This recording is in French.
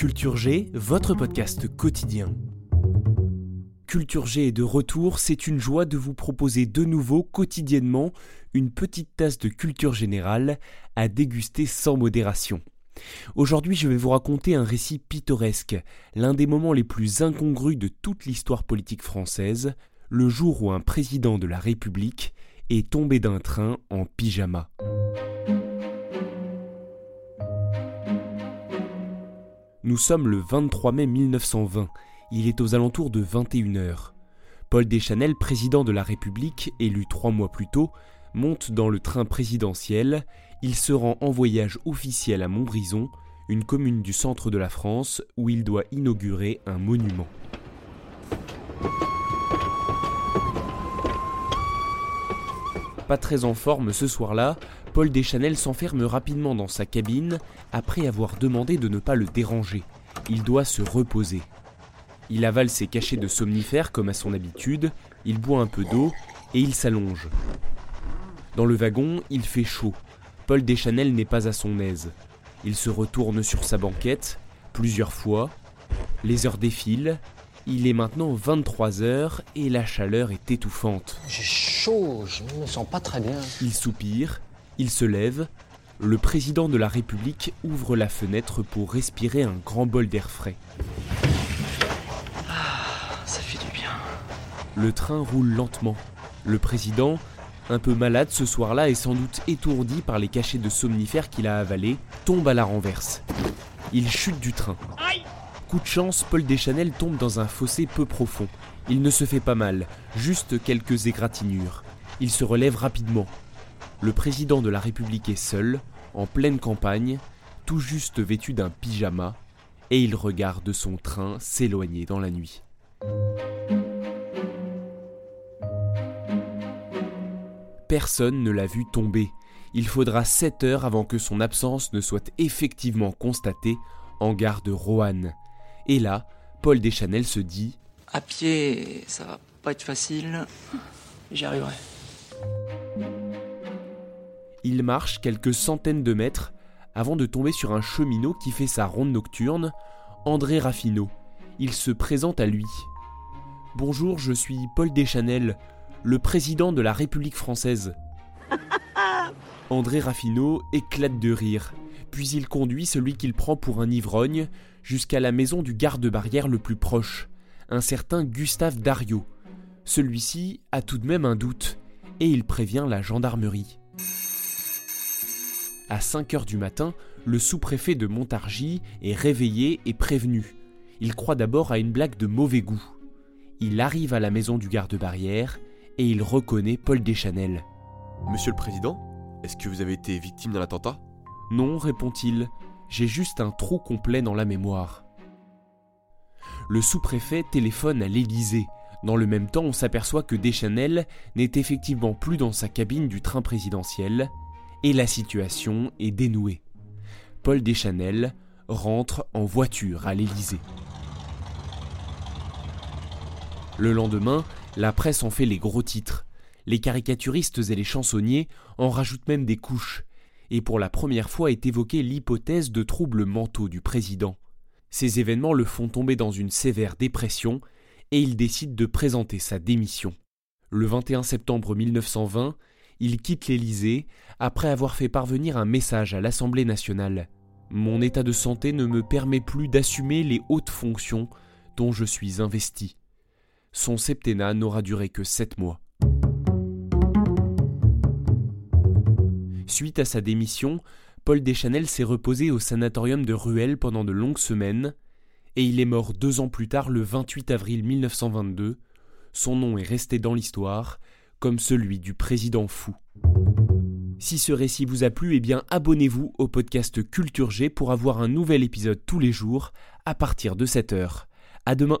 Culture G, votre podcast quotidien. Culture G est de retour, c'est une joie de vous proposer de nouveau quotidiennement une petite tasse de culture générale à déguster sans modération. Aujourd'hui, je vais vous raconter un récit pittoresque, l'un des moments les plus incongrus de toute l'histoire politique française, le jour où un président de la République est tombé d'un train en pyjama. Nous sommes le 23 mai 1920. Il est aux alentours de 21h. Paul Deschanel, président de la République, élu trois mois plus tôt, monte dans le train présidentiel. Il se rend en voyage officiel à Montbrison, une commune du centre de la France où il doit inaugurer un monument. Très en forme ce soir-là, Paul Deschanel s'enferme rapidement dans sa cabine après avoir demandé de ne pas le déranger. Il doit se reposer. Il avale ses cachets de somnifères comme à son habitude, il boit un peu d'eau et il s'allonge. Dans le wagon, il fait chaud. Paul Deschanel n'est pas à son aise. Il se retourne sur sa banquette plusieurs fois. Les heures défilent. Il est maintenant 23 heures et la chaleur est étouffante. J'ai chaud, je ne me sens pas très bien. Il soupire, il se lève, le président de la République ouvre la fenêtre pour respirer un grand bol d'air frais. Ah, ça fait du bien. Le train roule lentement. Le président, un peu malade ce soir-là et sans doute étourdi par les cachets de somnifères qu'il a avalés, tombe à la renverse. Il chute du train. Coup de chance, Paul Deschanel tombe dans un fossé peu profond. Il ne se fait pas mal, juste quelques égratignures. Il se relève rapidement, le président de la République est seul, en pleine campagne, tout juste vêtu d'un pyjama, et il regarde son train s'éloigner dans la nuit. Personne ne l'a vu tomber. Il faudra 7 heures avant que son absence ne soit effectivement constatée en gare de Roanne. Et là, Paul Deschanel se dit À pied, ça va pas être facile. J'y arriverai. Il marche quelques centaines de mètres avant de tomber sur un cheminot qui fait sa ronde nocturne, André Raffineau. Il se présente à lui. Bonjour, je suis Paul Deschanel, le président de la République française. André Raffineau éclate de rire, puis il conduit celui qu'il prend pour un ivrogne jusqu'à la maison du garde-barrière le plus proche, un certain Gustave Dario. Celui-ci a tout de même un doute, et il prévient la gendarmerie. À 5 heures du matin, le sous-préfet de Montargis est réveillé et prévenu. Il croit d'abord à une blague de mauvais goût. Il arrive à la maison du garde-barrière et il reconnaît Paul Deschanel. Monsieur le Président, est-ce que vous avez été victime d'un attentat? Non, répond-il, j'ai juste un trou complet dans la mémoire. Le sous-préfet téléphone à l'Élysée. Dans le même temps, on s'aperçoit que Deschanel n'est effectivement plus dans sa cabine du train présidentiel, et la situation est dénouée. Paul Deschanel rentre en voiture à l'Élysée. Le lendemain, la presse en fait les gros titres. Les caricaturistes et les chansonniers en rajoutent même des couches. Et pour la première fois est évoquée l'hypothèse de troubles mentaux du président. Ces événements le font tomber dans une sévère dépression et il décide de présenter sa démission. Le 21 septembre 1920, il quitte l'Élysée après avoir fait parvenir un message à l'Assemblée nationale. Mon état de santé ne me permet plus d'assumer les hautes fonctions dont je suis investi. Son septennat n'aura duré que sept mois. Suite à sa démission, Paul Deschanel s'est reposé au sanatorium de Ruelle pendant de longues semaines, et il est mort deux ans plus tard le 28 avril 1922. Son nom est resté dans l'histoire comme celui du président fou. Si ce récit vous a plu, eh bien abonnez-vous au podcast Culture G pour avoir un nouvel épisode tous les jours à partir de 7h. À demain.